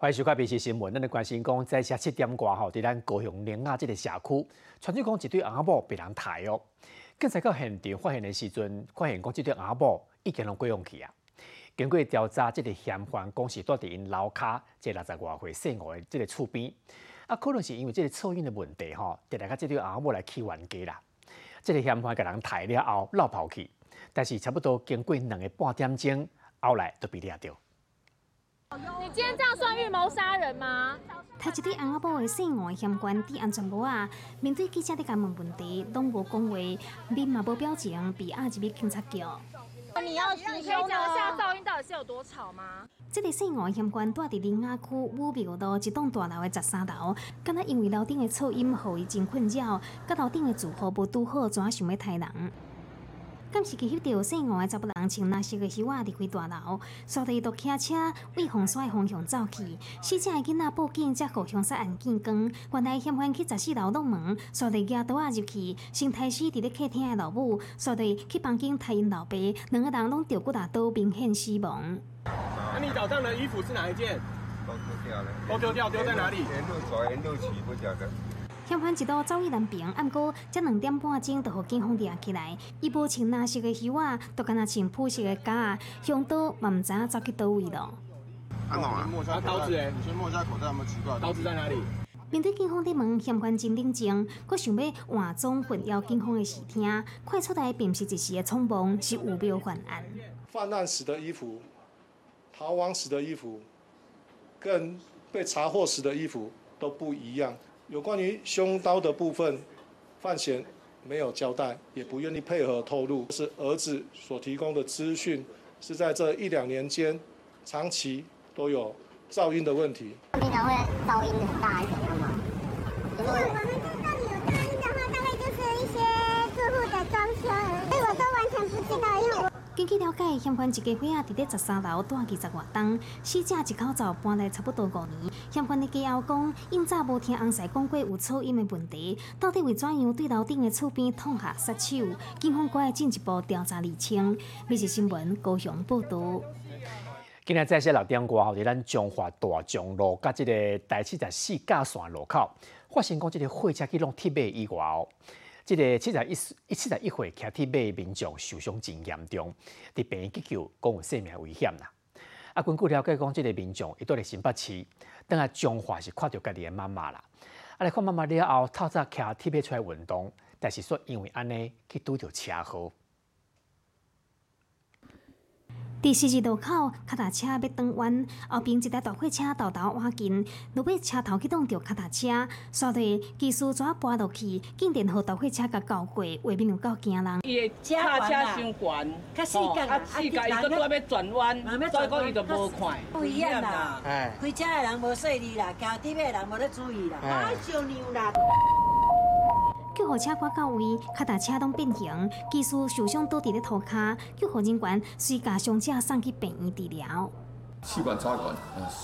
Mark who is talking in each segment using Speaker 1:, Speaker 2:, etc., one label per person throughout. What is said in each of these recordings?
Speaker 1: 欢迎收看《bc 新闻》，咱来关心讲，在下七点过后，伫咱高雄莲雅这个社区，传出讲一对阿某被人抬哦。警察到现场发现的时阵，发现讲这对阿某已经拢归用去啊。经过调查，这个嫌犯讲是住伫因楼卡这六十外岁姓吴的这个厝边，啊，可能是因为这个噪音的问题吼，得来甲这对阿某来起冤家啦。这个嫌犯甲人抬了后落跑去，但是差不多经过两个半点钟，后来都被抓到。
Speaker 2: 你今天这样算预谋杀人吗？
Speaker 3: 他一对阿阿婆的姓王嫌官伫安全帽啊，面对记者的问问题，拢无讲话，面嘛无表情，被押入警察局。
Speaker 2: 你要你可以讲一下噪音到底是有多吵吗？
Speaker 3: 这个姓王嫌官住伫林雅区武庙路一栋大楼的十三楼，敢若因为楼顶的噪音，互伊真困扰，甲楼顶的住户无拄好，怎想要杀人？敢是去翕到姓吴的查甫人穿蓝色的靴仔离开大楼，倏地都骑车往红山的方向走去。死者的囡仔报警，才互凶杀案见光。原来嫌犯去十四楼弄门，倏地举刀仔入去，先杀死伫咧客厅的老母，倏地去房间杀因老爸，两个人拢着骨大刀，明显死亡。
Speaker 4: 那你早上的衣服是哪一件？
Speaker 5: 都丢掉了。
Speaker 4: 都丢掉，丢在哪里？
Speaker 5: 沿路走，沿路骑，不晓得。
Speaker 3: 嫌犯一度走去南平，暗过才两点半钟，就互警方抓起来。伊无穿蓝色的靴仔，都敢若穿朴色的夹，向导嘛毋知影走去倒位咯。
Speaker 5: 安怎啊？
Speaker 4: 啊，刀子诶，
Speaker 5: 你先摸一下口袋，有没有奇怪？
Speaker 4: 刀子在哪里？
Speaker 3: 面对警方的问，嫌犯真冷静，佫想要换装混淆警方的视听，快出来并不是一时的匆忙，是有标犯案。
Speaker 6: 犯案时的衣服、逃亡时的衣服，跟被查获时的衣服都不一样。有关于凶刀的部分，范闲没有交代，也不愿意配合透露。是儿子所提供的资讯，是在这一两年间，长期都有噪音的问题。
Speaker 7: 平常会噪音很大，还是怎样吗？
Speaker 3: 根据了解，嫌犯一家伙仔伫咧十三楼住二十外栋，死者一口罩搬来差不多五年。嫌犯的家后讲，因早无听翁婿讲过有噪音的问题，到底为怎样对楼顶的厝边痛下杀手？警方会进一步调查厘清。每日新闻高雄报道。
Speaker 1: 今日在些六点过后，伫咱中华大江路甲即个第七十四架线路口，发生过即个货车去弄铁马意外后。即个七十一一七十一岁骑铁马的民众受伤真严重，伫病院急救，讲有生命危险啦。啊，根据了解，讲即个民众伊倒来新北市，等下彰化是看到家己的妈妈啦。啊，来看妈妈了后，透早骑铁马出来运动，但是说因为安尼去拄着车祸。
Speaker 3: 第四十路口，脚踏车要转弯，后边一台大货车豆豆挖进，落尾车头去挡着脚踏车，所以技术怎搬落去，竟然和大货车甲交过，画面有够惊人。
Speaker 8: 伊的脚踏车伤悬，
Speaker 7: 较细格
Speaker 8: 啊，细格伊搁拄要转弯，所以讲伊就无看。
Speaker 7: 不一样啦，开车的人无细腻啦，骑铁的人无咧注意啦，太小牛啦。
Speaker 3: 救护车赶到位，脚踏车拢变形，技师受伤倒伫咧涂骹，救护人员随将伤者送去病院治疗。
Speaker 9: 气管插管，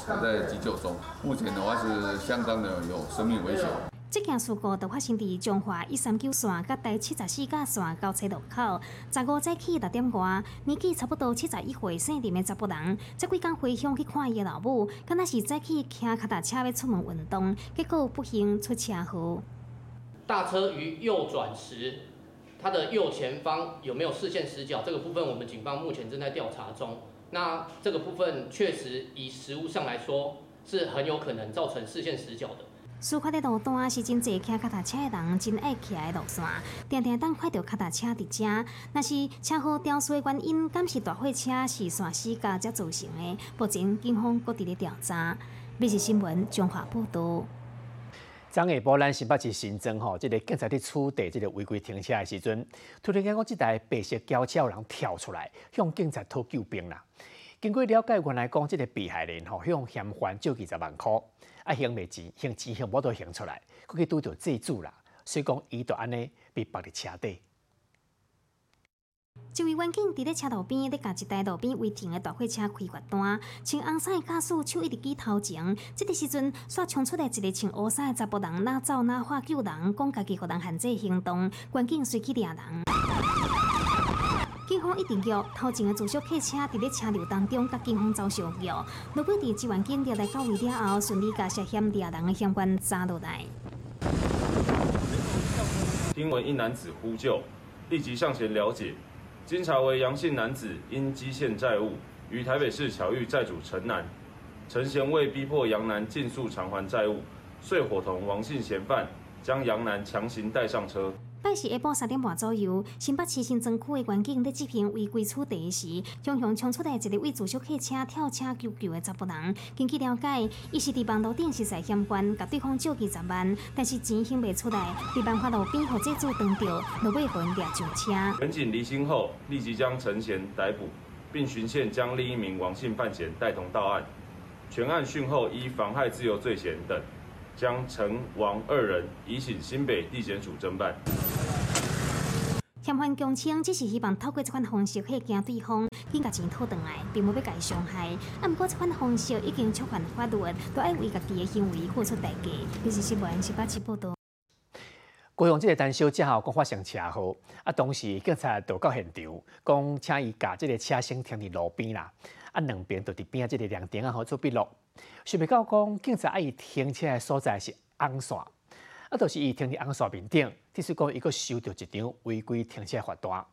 Speaker 9: 还在急救中，目前的话是相当的有生命危险。
Speaker 3: 这件事故就发生伫中华一三九线甲第七十四架线交叉路口，十五早起六点外，年纪差不多七十一岁姓林的查甫人，这几工回乡去看伊的老母，敢若是早起骑脚踏车要出门运动，结果不幸出车祸。
Speaker 10: 大车于右转时，它的右前方有没有视线死角？这个部分我们警方目前正在调查中。那这个部分确实以实物上来说，是很有可能造成视线死角的。
Speaker 3: 事发的路段是真济骑脚踏车的人真爱骑的路线，定定当看到脚踏车伫遮。若是车祸肇事的原因，敢是大货车是线死角才造成的？目前警方搁伫咧调查。每日新闻综合报道。
Speaker 1: 昨下晡，咱新北市新增吼，即个警察伫处地即个违规停车的时阵，突然间，讲即台白色轿车有人跳出来，向警察讨救兵啦。经过了解，原来讲即个被害人吼向嫌犯借二十万块，啊，还袂钱，还钱还无都还出来，佮去拄着债主啦，所以讲伊就安尼被绑伫车底。
Speaker 3: 一位员警伫咧车道边，咧甲一台路边违停的大货车开罚单，穿红衫的驾驶手一直举头前。这个时阵，煞冲出来一个穿乌衫的查甫人，哪走哪喊救人，讲家己互人限制行动，员警随去抓人。警方一定叫头前的自小客车伫咧车流当中，甲警方遭相遇。落尾伫志愿警调来到位了后，顺利甲涉嫌掠人的相关抓落来。
Speaker 11: 听闻一男子呼救，立即向前了解，经查为杨姓男子因积欠债务，于台北市巧遇债主陈男，陈贤为逼迫杨男尽速偿还债务，遂伙同王姓嫌犯将杨男强行带上车。
Speaker 3: 拜四下晡三点半左右，新北市新庄区的员警在执行违规处地时，中向冲出来一个为自小客车跳车求救的查甫人。根据了解，伊是伫网络顶实在险关，甲对方借几十万，但是钱还未出来，伫万华路边互债主当着，落尾被人掠上车。
Speaker 11: 民警离心后，立即将陈贤逮捕，并循线将另一名王姓犯嫌带同到案。全案讯后，依妨害自由罪嫌等，将陈王二人移请新北地检署侦办。
Speaker 3: 嫌犯供称，只是希望透过这款方式去惊对方，紧甲钱讨回来，并无要甲伊伤害。啊，不过这款方式已经触犯法律，都要为家己的行为付出代价。这是新闻是八七报道。
Speaker 1: 高雄这个单小姐吼，讲发生车祸，啊，当时警察到到现场，讲请伊甲这个车先停伫路边啦，啊，两边都伫边啊，这个亮灯啊，好做笔录。想不到讲，警察爱伊停车的所在是红线。啊，就是伊停伫红线面顶，即使讲伊阁收到一张违规停车罚单。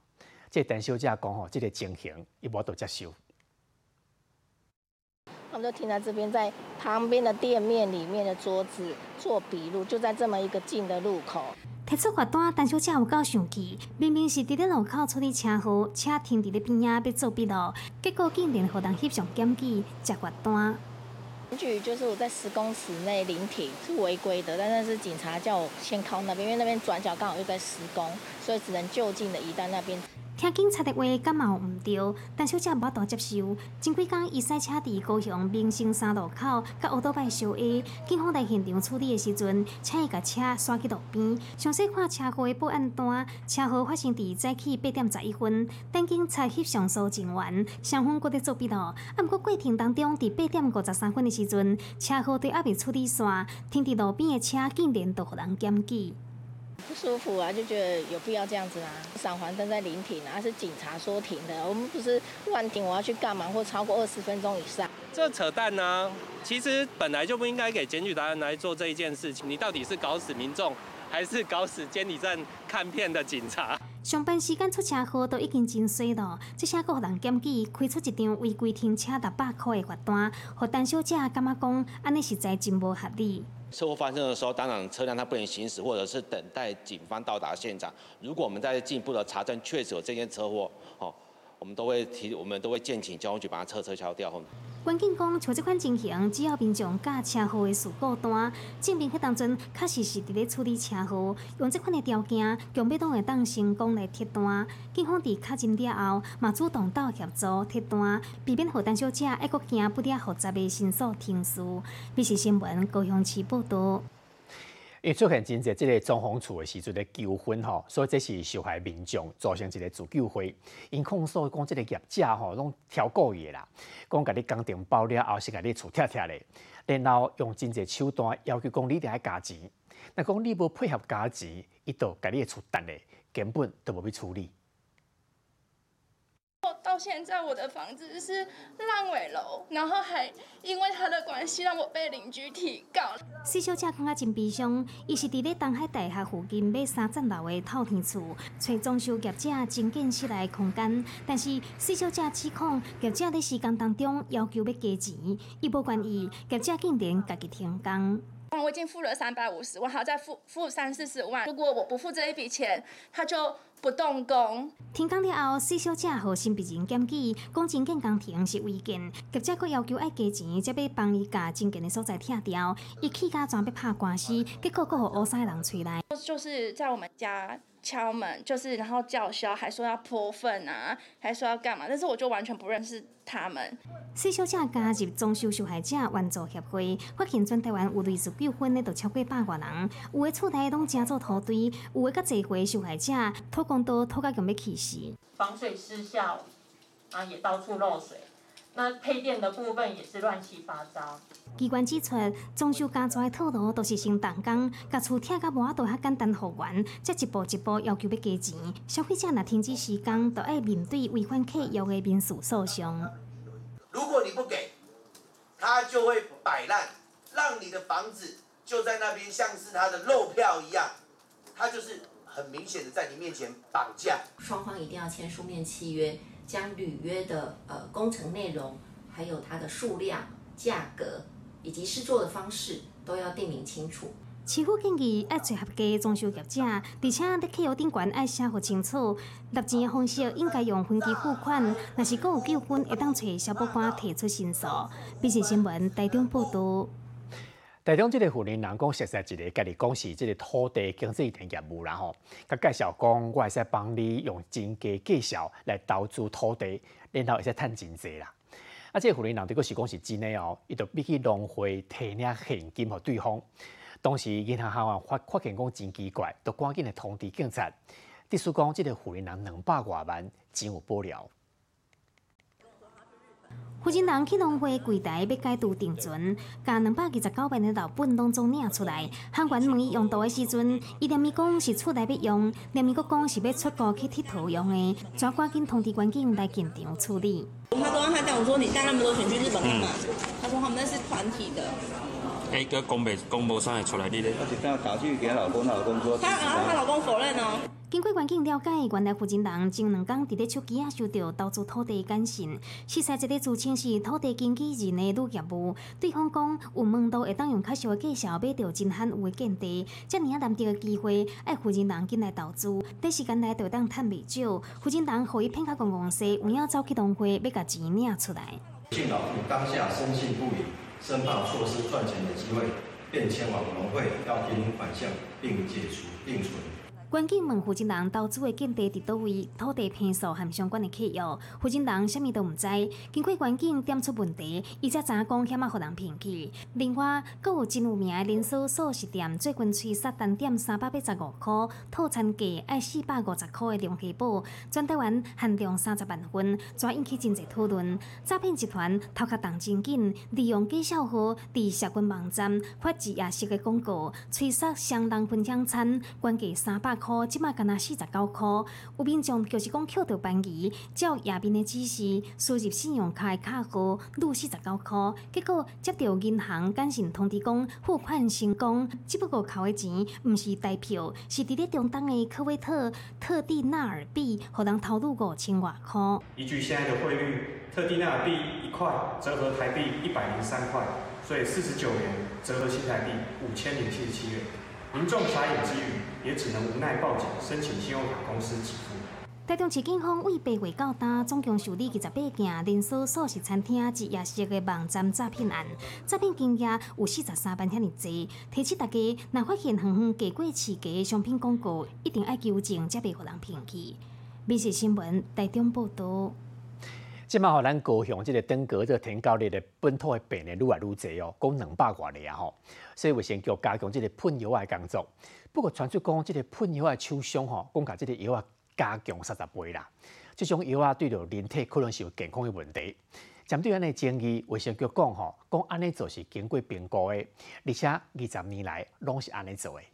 Speaker 1: 这陈小姐讲吼，即个情形伊无得接受。
Speaker 12: 我们就停在这边，在旁边的店面里面的桌子做笔录，就在这么一个近的路口。
Speaker 3: 提出罚单，陈小姐有够生气，明明是伫咧路口处理车祸，车停伫咧边仔要做笔录，结果竟然互人翕相检举，接罚单。
Speaker 12: 根据就是我在十公尺内临停是违规的，但是警察叫我先靠那边，因为那边转角刚好又在施工，所以只能就近的移到那边。
Speaker 3: 听警察的话，感冒唔对，但小姐无大接受。前几天，伊赛车伫高雄民生三路口，甲乌多拜相遇。警方来现场处理的时阵，请伊甲车刷去路边。详细看车祸的报案单，车祸发生伫早起八点十一分。等警察翕相收证完，双方搁在做笔录。啊，毋过过程当中，伫八点五十三分的时阵，车祸伫还未处理煞，停伫路边的车竟然都互人检举。
Speaker 12: 不舒服啊，就觉得有必要这样子啊？闪黄灯在临停啊，是警察说停的，我们不是乱停，我要去干嘛？或超过二十分钟以上？
Speaker 13: 这扯淡呢！其实本来就不应该给检举达人来做这一件事情。你到底是搞死民众，还是搞死监理站看片的警察？
Speaker 3: 上班时间出车祸都已经真衰了，这下个人检举开出一张违规停车六百块的罚单，和单小姐感觉讲，安尼实在真无合理。
Speaker 14: 车祸发生的时候，当然车辆它不能行驶，或者是等待警方到达现场。如果我们在进一步的查证，确实有这件车祸，哦，我们都会提，我们都会建请交通局把它撤车销掉。
Speaker 3: 关键讲，像这款情形，只要民众驾车祸的事故单，证明迄当阵确实是伫咧处理车祸，用这款的条件，强要当会当成功来贴单。警方伫确认了后，嘛主动到协助贴单，避免互单小姐还阁惊不了复杂的申诉庭事。必是新闻高雄市报道。
Speaker 1: 因出现真侪即个装潢厝诶时阵咧纠纷吼，所以这是受害民众造成一个自救会。因控诉讲即个业者吼，拢超过伊啦，讲甲你工程包了后是甲你厝拆拆咧，然后用真侪手段要求讲你得爱加钱。若讲你无配合加钱，伊就甲你的厝断嘞，根本都无去处理。
Speaker 15: 到现在，我的房子是烂尾楼，然后还因为他的关系，让我被邻居提告。
Speaker 3: 四小姐感觉真悲伤，伊是伫咧东海大厦附近买三层楼的套天厝，找装修业者增建室内空间。但是四小姐指控业者在施工当中要求要加钱，伊无愿意，业者竟然家己停工。
Speaker 15: 我已经付了三百五十万，还要再付付三四十万。如果我不付这一笔钱，他就不动工。
Speaker 3: 停工了后，四小姐和新病人检举，讲真建工停是违建，业者佫要求爱加钱，才要帮伊把真建的所在拆掉。伊气甲全要拍官司，结果佫互乌西人吹来。
Speaker 15: 就是在我们家。敲门就是，然后叫嚣，还说要泼粪啊，还说要干嘛？但是我就完全不认识他们。
Speaker 3: 四小姐加入装修受害者援助协会，发现全台湾有类似纠纷的都超过百万人，有的厝内拢加做土堆，有的甲侪回受害者偷工刀偷到咁要气死。
Speaker 16: 防水失效，啊也到处漏水，那配电的部分也是乱七八糟。
Speaker 3: 机关指出，装修加装的套路都是先动工，甲厝拆甲无法度遐简单复原，再一步一步要求要加钱。消费者若停止施工，就要面对违反契约的民事诉讼。
Speaker 17: 如果你不给，他就会摆烂，让你的房子就在那边像是他的漏票一样，他就是很明显的在你面前绑架。
Speaker 18: 双方一定要签书面契约，将履约的呃工程内容，还有它的数量、价格。以及施作的方式都要定明清楚。
Speaker 3: 市府建议要找合格装修业者，而且在契约顶悬要写好清楚。纳钱的方式应该用分期付款，若是搁有纠纷，会当找消保官提出申诉。必须新闻台中报道。
Speaker 1: 台中这个富人人讲，实在一个家己讲是即个土地经济的业务啦吼。佮介绍讲，我会使帮你用真价介绍来投资土地，然后会使趁真济啦。啊！即个富人人，如果是讲是真的哦，伊就必须浪费提领现金互对方。当时银行行员发发现讲真奇怪，就赶紧来通知警察。特殊讲，即个富人人两百外万，真有保了。
Speaker 3: 负责人去农会柜台要解除定存，将两百二十九万的老本当中领出来。汉员问伊用途的时阵，伊连咪讲是厝内要用，连咪佫讲是要出国去佚佗用的，抓赶紧通知关警来现场处理。
Speaker 19: 他都让他讲，我说你带那么多钱去日本干嘛？他说他们那是团体的。
Speaker 20: 哎，个出来的咧。
Speaker 5: 而且这样打去给老公，老公说。
Speaker 19: 他然后她老公否认哦。
Speaker 3: 经过环境了解，原来负责人前两天伫咧手机啊收到投资土地简讯，实在一个自称是土地经纪人的女业务，对方讲有问到会当用较少的介绍买到真罕有的建地，遮尔啊难得的机会，爱负责人进来投资，短时间内就会当趁未少。负责人互伊骗到公公司，有影走去农会要甲钱领出来。
Speaker 21: 当下深信不疑，申报错失赚钱的机会，便前往农会要提领款项，并解除并存。
Speaker 3: 关键问负责人投资的建地伫倒位，土地平数和相关的契约，负责人啥物都毋知。经过关键点出问题，伊才知影讲险啊，互人骗去。另外，阁有真有名的连锁素食店，最近催杀单点三百八十五块，套餐价爱四百五十块的龙虾堡，全台湾限量三十万份，抓引起真济讨论。诈骗集团头壳动真紧，利用介绍号伫社群网站发一夜式的广告，催杀相当分享餐，关价三百。块，即马干那四十九块。有民众就是讲捡到便宜，照页面的指示输入信用卡的卡号，入四十九块。结果接到银行简讯通知讲付款成功，只不过扣的钱毋是代票，是伫咧中东的科威特特地纳尔币，互人投入五千外块。
Speaker 22: 依据现在的汇率，特地纳尔币一块折合台币一百零三块，所以四十九元折合新台币五千零七十七元。民众傻眼之余，也只能无奈报警，申请信用卡公司给付。
Speaker 3: 台中市警方为八月到今，总共受理二十八件连锁素食餐厅及夜市的网站诈骗案，诈骗金额有四十三万遐尼多。提醒大家，若发现远远过过市价的商品广告，一定要纠正，才袂互人骗去。美食新闻台中报道。
Speaker 1: 即马吼，咱高雄即个登革热天高热的本土的病例愈来愈侪哦，讲两百外例啊吼。所以卫生局加强即个喷药的工作。不过传出讲，即个喷药的厂商吼，讲甲即个药啊加强三十倍啦。即种药啊对着人体可能是有健康的问题。针对安尼争议，卫生局讲吼，讲安尼做是经过评估的，而且二十年来拢是安尼做的。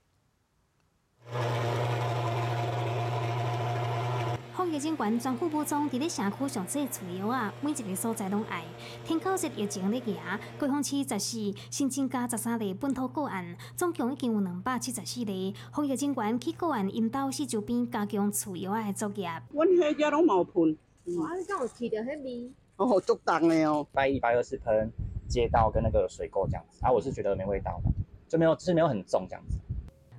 Speaker 3: 防疫警官全副武装，伫咧社区上设除药啊，每一个所在拢爱。天口日疫情咧行，高雄市十四新增加十三例本土个案，总共已经有两百七十四例。防疫警官去个案引导市周边加强除药啊的作业。
Speaker 23: 阮迄只拢冇喷，
Speaker 24: 哇，你敢有闻到迄味？
Speaker 23: 哦，足重的哦。
Speaker 25: 拜一、拜二是喷街道跟那个水沟这样子，啊，我是觉得没味道的，就没有，是没有很重这样子。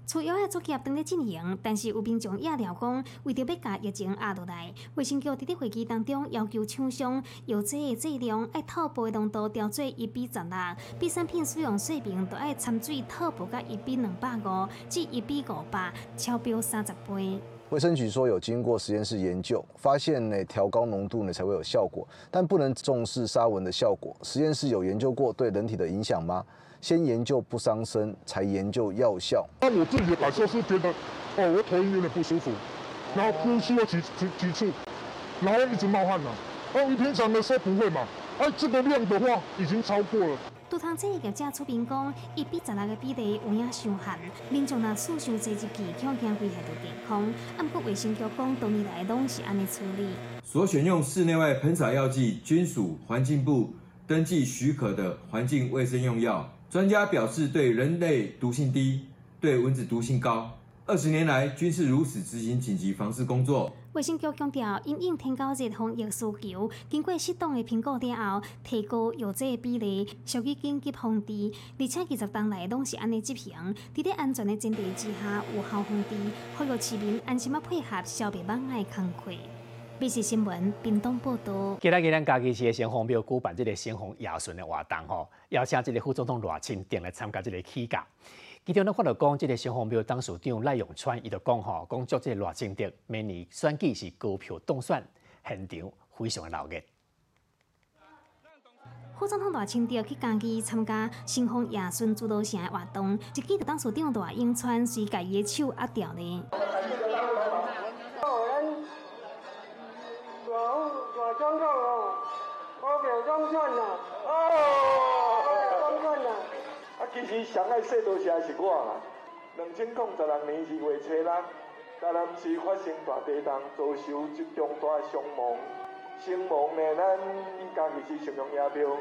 Speaker 3: 除药的作业正在进行，但是有民众也料讲，为着要甲疫情压落来，卫生局伫咧会议当中要求厂商药剂的剂量要透薄浓度调做一比十六，比产品使用水平都爱掺水透薄甲一比两百五至一比五百，超标三十倍。
Speaker 26: 卫生局说有经过实验室研究，发现呢调高浓度呢才会有效果，但不能重视沙文的效果。实验室有研究过对人体的影响吗？先研究不伤身，才研究药效。
Speaker 27: 那我自己的感受是觉得，哦，我头晕有点不舒服，然后呼吸了几几几次，然后一直冒汗嘛。哦，你平常的时候不会嘛？哎，这个量的话已经超过了。
Speaker 3: 拄通这个业者出面讲，一比十六个比例有影伤咸民众若数上侪入去，恐惊危害到健康。啊，不过卫生局讲，多年来拢是安尼处理。
Speaker 28: 所选用室内外喷洒药剂均属环境部登记许可的环境卫生用药。专家表示，对人类毒性低，对蚊子毒性高。二十年来均是如此执行紧急防治工作。
Speaker 3: 卫生局强调，因应天高热防疫需求，经过适当的评估之后，提高药剂的比例，属于紧急防治。而且二十当来拢是安尼执行，伫咧安全的前提之下有效防治，呼吁市民安心啊配合消灭蚊害工作。美食新闻，屏东报道。
Speaker 1: 今日咱嘉义市的先锋庙举办这个先锋夜巡的活动吼，邀请这个副总统赖清德来参加这个起驾。其中呢，看到讲，即个新丰庙董事长赖永川，伊就讲吼，讲做这个赖清德明年选举是高票当选，现场非常的闹热。
Speaker 3: 副总统大清德去嘉义参加新丰夜巡主导城的活动，一记得董事长大永川随家己的手压掉呢。
Speaker 29: 其实上爱说多谢是我啦。两千零十六年二月初六，台南市发生大地震，遭受一重大伤亡。伤亡呢，咱伊家己是信用也庙。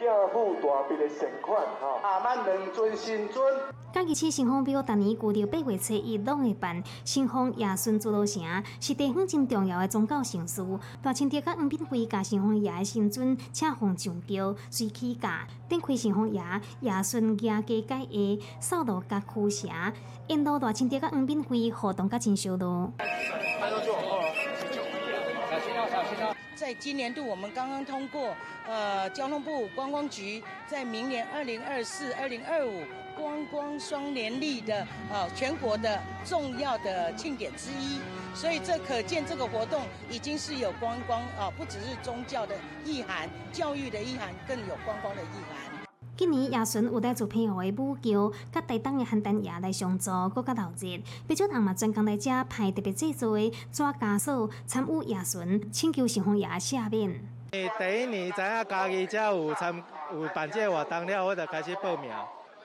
Speaker 29: 家父大笔的善款，哈，阿曼两尊新尊。
Speaker 3: 嘉义市新丰庙，逐年固定八月初一拢会办新丰夜巡主路城，是地方真重要的宗教盛事。大清朝甲黄炳辉甲新丰爷的新尊请奉上轿，随起驾，展开新丰爷夜巡夜街街下，扫路甲驱邪，沿路大清朝甲黄炳辉互动甲真烧路。
Speaker 30: 在今年度，我们刚刚通过，呃，交通部观光局在明年二零二四、二零二五观光双年历的呃全国的重要的庆典之一，所以这可见这个活动已经是有观光啊，不只是宗教的意涵、教育的意涵，更有观光的意涵。
Speaker 3: 今年夜巡有带做配合的舞桥，甲台东的邯郸夜来上座，更加闹热。不少人嘛专工来遮派特别制作的纸枷锁参与夜巡，请求新丰夜赦免。
Speaker 31: 第一年知影家己遮有参有办这活动了，我就开始报名。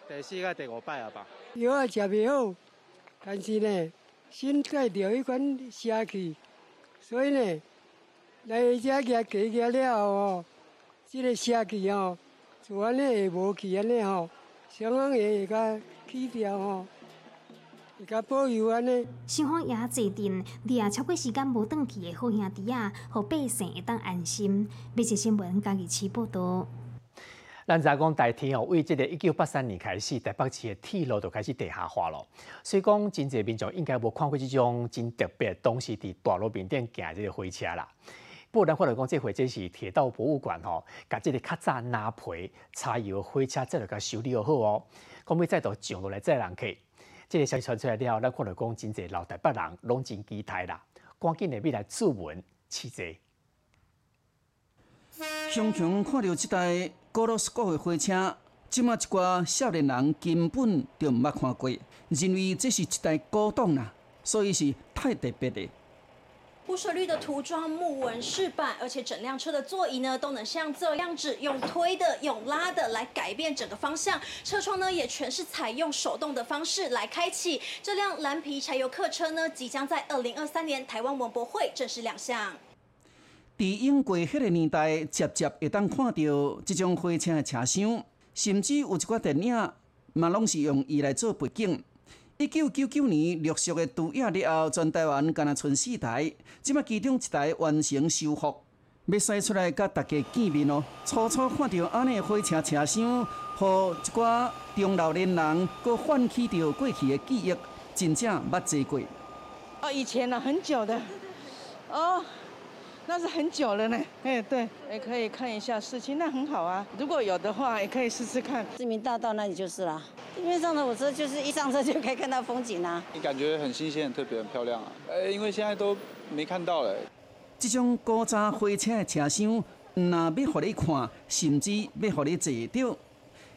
Speaker 31: 第四个第五摆啊吧。
Speaker 32: 药也食袂好，但是呢，身带着迄款邪气，所以呢，来遮行行行了后哦，这个邪气哦。就安尼会无去安尼吼，上行会会甲去掉吼，会甲保佑安尼。
Speaker 3: 双方也坐定，你啊超过时间无转去的好兄弟啊，互百姓会当安心。每日新闻家己起报道。
Speaker 1: 咱知讲台铁哦，为即个一九八三年开始，台北市的铁路就开始地下化了。所以讲，真侪民众应该无看过这种真特别的东西伫大路面顶行这个火车啦。不然或者讲，这回这是铁道博物馆吼，甲这个较早拿皮柴油火车再来甲修理好哦，讲要再度上落来载人客。这个消息传出来了，咱看到讲真济老台北人拢真期待啦，赶紧的要来出门试坐。
Speaker 33: 熊熊看到这台高罗斯国的火车，即马一寡少年人根本就毋捌看过，认为这是一台古董啦，所以是太特别的。
Speaker 34: 铺水绿的涂装木纹饰板，而且整辆车的座椅呢都能像这样子用推的、用拉的来改变整个方向。车窗呢也全是采用手动的方式来开启。这辆蓝皮柴油客车呢，即将在二零二三年台湾文博会正式亮相。
Speaker 33: 在英国迄个年代，渐渐会当看到这种火车的车厢，甚至有一寡电影嘛，拢是用伊来做背景。一九九九年陆续的除役了后，全台湾敢若剩四台，即马其中一台完成修复，要驶出来甲大家见面哦。初初看到安尼的火车车厢，互一寡中老年人，搁唤起着过去的记忆，真正捌坐过。
Speaker 30: 哦，以前呢，很久的，哦。那是很久了呢，哎，对，也可以看一下事情，那很好啊。如果有的话，也可以试试看。
Speaker 35: 市民大道那里就是啦，地面上的火车就是一上车就可以看到风景啊。
Speaker 36: 你感觉很新鲜、很特别、很漂亮啊？呃，因为现在都没看到了。
Speaker 33: 这种古早火车的车厢，那要互你看，甚至要互你坐到。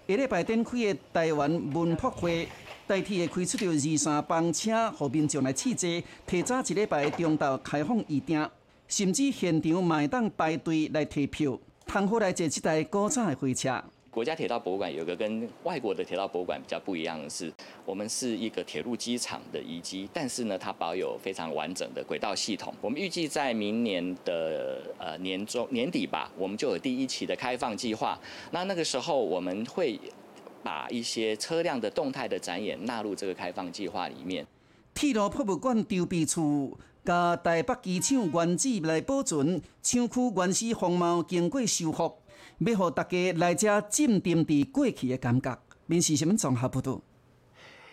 Speaker 33: 下礼拜展开的台湾文博会，代替会开出着二三班车，后面众来试坐，提早一礼拜中昼开放预订。甚至现场买当排队来提票。通好来坐这台古早的火车。
Speaker 37: 国家铁道博物馆有个跟外国的铁道博物馆比较不一样的是，我们是一个铁路机场的遗迹，但是呢，它保有非常完整的轨道系统。我们预计在明年的呃年中年底吧，我们就有第一期的开放计划。那那个时候我们会把一些车辆的动态的展演纳入这个开放计划里面。
Speaker 33: 铁路博物馆筹备处甲台北机场原址来保存厂区原始风貌，经过修复。要互大家来遮浸浸伫过去的感觉，面是什么综合不道？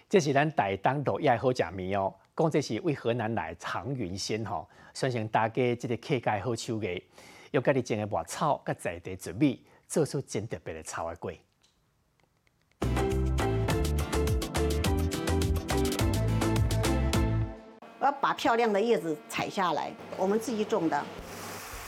Speaker 1: 这是咱台东路也好食面哦。讲这是为河南来长云鲜吼，相信大家这个客家好手艺，用家己种的麦草甲在地糯米，做出真特别的草仔粿。
Speaker 35: 要把漂亮的叶子采下来，我们自己种的。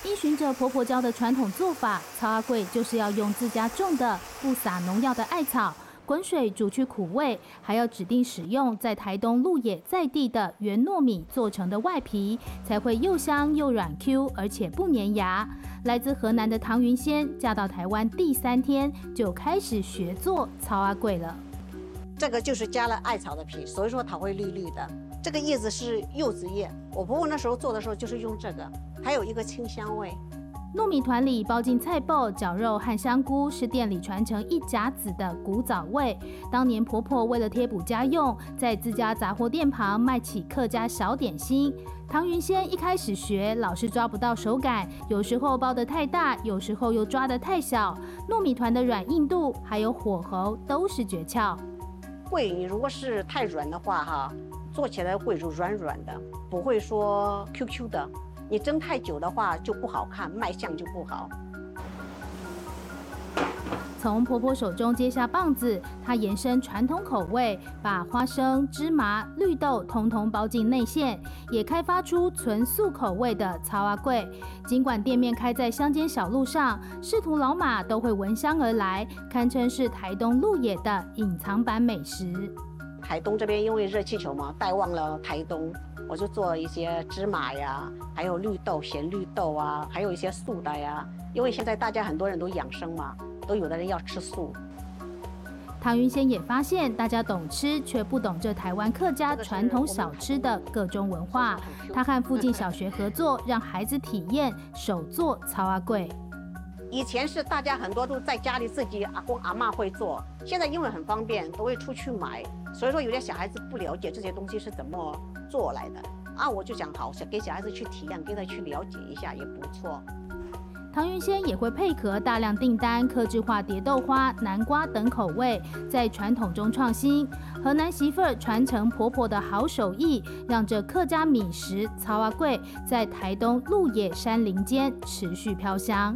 Speaker 38: 依循着婆婆教的传统做法，曹阿贵就是要用自家种的、不撒农药的艾草，滚水煮去苦味，还要指定使用在台东鹿野在地的原糯米做成的外皮，才会又香又软 Q，而且不粘牙。来自河南的唐云仙嫁到台湾第三天就开始学做曹阿贵了。
Speaker 35: 这个就是加了艾草的皮，所以说它会绿绿的。这个叶子是柚子叶，我婆婆那时候做的时候就是用这个，还有一个清香味。
Speaker 38: 糯米团里包进菜脯、绞肉和香菇，是店里传承一甲子的古早味。当年婆婆为了贴补家用，在自家杂货店旁卖起客家小点心。唐云仙一开始学，老是抓不到手感，有时候包得太大，有时候又抓得太小。糯米团的软硬度还有火候都是诀窍。
Speaker 35: 会你如果是太软的话，哈。做起来会软软的，不会说 Q Q 的。你蒸太久的话就不好看，卖相就不好。
Speaker 38: 从婆婆手中接下棒子，她延伸传统口味，把花生、芝麻、绿豆通通包进内馅，也开发出纯素口味的曹阿贵。尽管店面开在乡间小路上，仕途老马都会闻香而来，堪称是台东鹿野的隐藏版美食。
Speaker 35: 台东这边因为热气球嘛，带旺了台东，我就做一些芝麻呀，还有绿豆、咸绿豆啊，还有一些素的呀。因为现在大家很多人都养生嘛，都有的人要吃素。
Speaker 38: 唐云仙也发现，大家懂吃却不懂这台湾客家传统小吃的各种文化。他和附近小学合作，让孩子体验手做曹阿贵。
Speaker 35: 以前是大家很多都在家里自己阿公阿妈会做，现在因为很方便，都会出去买。所以说有些小孩子不了解这些东西是怎么做来的啊，我就想好想给小孩子去体验，给他去了解一下也不错。
Speaker 38: 唐云仙也会配合大量订单，客制化蝶豆花、南瓜等口味，在传统中创新。河南媳妇儿传承婆婆的好手艺，让这客家米食曹阿贵在台东鹿野山林间持续飘香。